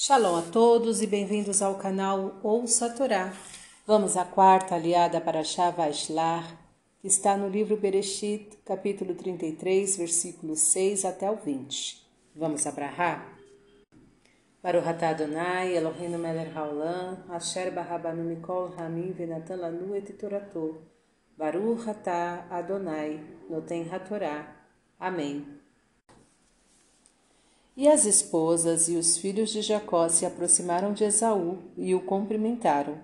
Shalom a todos e bem-vindos ao canal Ouça Torá. Vamos à quarta aliada para Shavashlar, que está no livro Bereshit, capítulo 33, versículos 6 até o 20. Vamos abrahar? Baruch atah Adonai, Eloheinu melech haolam, asher barabanu mikol hamim venatan lanu et torato. Baruch Adonai, noten hatorá. Amém. E as esposas e os filhos de Jacó se aproximaram de Esaú e o cumprimentaram.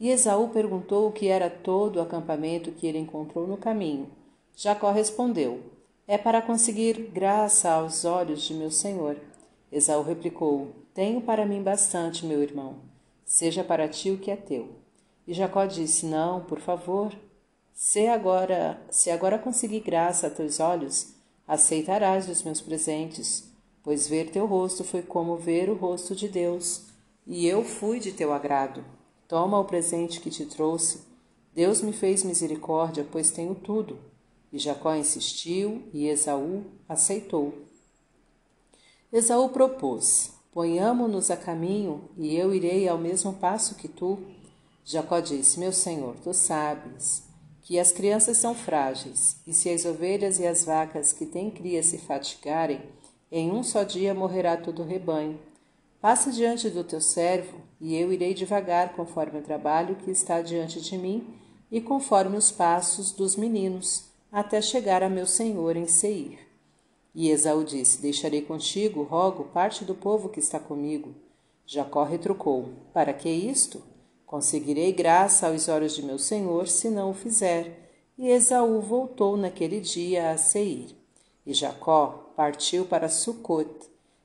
E Esaú perguntou o que era todo o acampamento que ele encontrou no caminho. Jacó respondeu: É para conseguir graça aos olhos de meu senhor. Esaú replicou: Tenho para mim bastante, meu irmão. Seja para ti o que é teu. E Jacó disse: Não, por favor. Se agora, se agora conseguir graça a teus olhos, aceitarás os meus presentes pois ver teu rosto foi como ver o rosto de Deus, e eu fui de teu agrado. Toma o presente que te trouxe. Deus me fez misericórdia, pois tenho tudo. E Jacó insistiu, e Esaú aceitou. Esaú propôs: Ponhamo-nos a caminho, e eu irei ao mesmo passo que tu. Jacó disse: Meu senhor, tu sabes que as crianças são frágeis, e se as ovelhas e as vacas que têm cria se fatigarem, em um só dia morrerá todo o rebanho. Passa diante do teu servo, e eu irei devagar conforme o trabalho que está diante de mim e conforme os passos dos meninos, até chegar a meu senhor em Seir. E Esaú disse: Deixarei contigo, rogo, parte do povo que está comigo. Jacó retrucou: Para que isto? Conseguirei graça aos olhos de meu senhor se não o fizer. E Esaú voltou naquele dia a Seir. E Jacó partiu para Sucot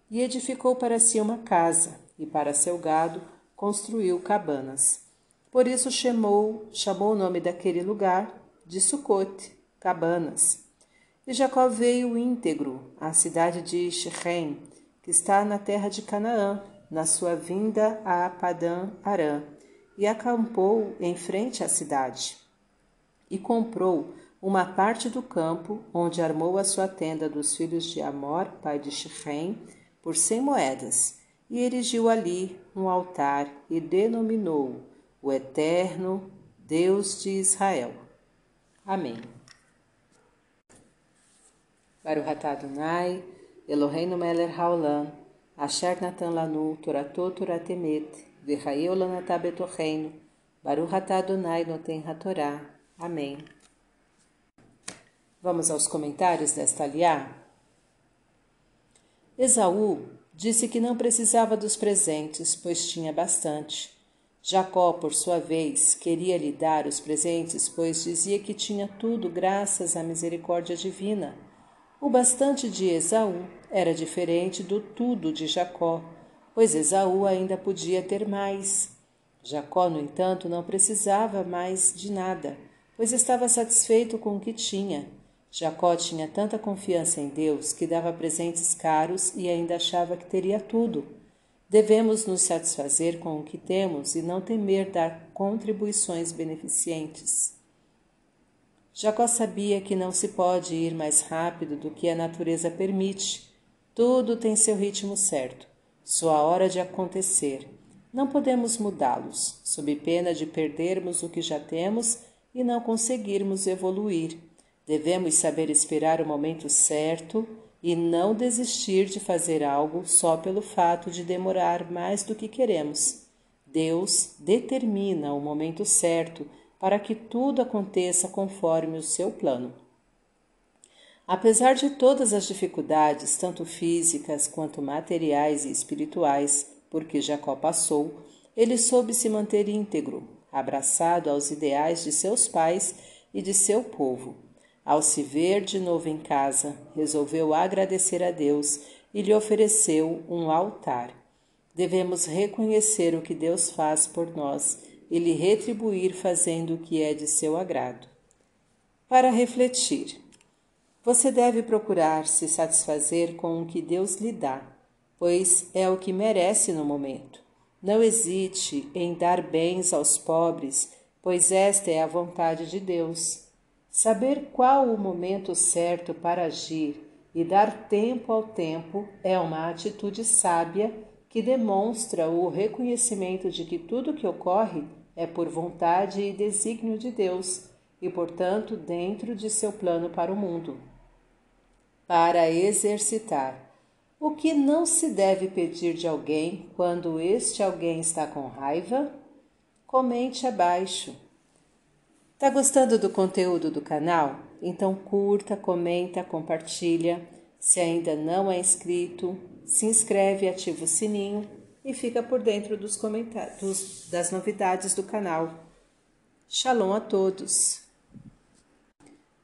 e edificou para si uma casa, e para seu gado construiu cabanas. Por isso chamou, chamou o nome daquele lugar de Sucot, cabanas. E Jacó veio íntegro à cidade de Shechem, que está na terra de Canaã, na sua vinda a Padã Arã, e acampou em frente à cidade. E comprou uma parte do campo onde armou a sua tenda dos filhos de Amor, pai de Shechem, por cem moedas, e erigiu ali um altar e denominou o Eterno Deus de Israel. Amém. Baruch atah Adonai, Eloheinu melech haolam, asher natan lanu toratot toratemet, v'chayeu lanatah betocheinu, Baruch Adonai noten hatorá. Amém. Vamos aos comentários desta aliá? Esaú disse que não precisava dos presentes, pois tinha bastante. Jacó, por sua vez, queria lhe dar os presentes, pois dizia que tinha tudo graças à misericórdia divina. O bastante de Esaú era diferente do tudo de Jacó, pois Esaú ainda podia ter mais. Jacó, no entanto, não precisava mais de nada, pois estava satisfeito com o que tinha. Jacó tinha tanta confiança em Deus que dava presentes caros e ainda achava que teria tudo. Devemos nos satisfazer com o que temos e não temer dar contribuições beneficentes. Jacó sabia que não se pode ir mais rápido do que a natureza permite. Tudo tem seu ritmo certo, sua hora de acontecer. Não podemos mudá-los, sob pena de perdermos o que já temos e não conseguirmos evoluir. Devemos saber esperar o momento certo e não desistir de fazer algo só pelo fato de demorar mais do que queremos. Deus determina o momento certo para que tudo aconteça conforme o seu plano. Apesar de todas as dificuldades, tanto físicas quanto materiais e espirituais, por que Jacó passou, ele soube se manter íntegro, abraçado aos ideais de seus pais e de seu povo. Ao se ver de novo em casa, resolveu agradecer a Deus e lhe ofereceu um altar. Devemos reconhecer o que Deus faz por nós e lhe retribuir fazendo o que é de seu agrado. Para refletir, você deve procurar se satisfazer com o que Deus lhe dá, pois é o que merece no momento. Não hesite em dar bens aos pobres, pois esta é a vontade de Deus. Saber qual o momento certo para agir e dar tempo ao tempo é uma atitude sábia que demonstra o reconhecimento de que tudo que ocorre é por vontade e desígnio de Deus e, portanto, dentro de seu plano para o mundo. Para exercitar. O que não se deve pedir de alguém quando este alguém está com raiva? Comente abaixo. Tá gostando do conteúdo do canal? Então curta, comenta, compartilha. Se ainda não é inscrito, se inscreve, ativa o sininho e fica por dentro dos comentários das novidades do canal. Shalom a todos.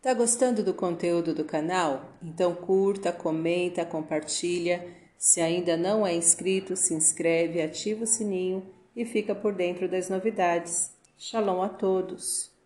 Tá gostando do conteúdo do canal? Então curta, comenta, compartilha. Se ainda não é inscrito, se inscreve, ativa o sininho e fica por dentro das novidades. Shalom a todos.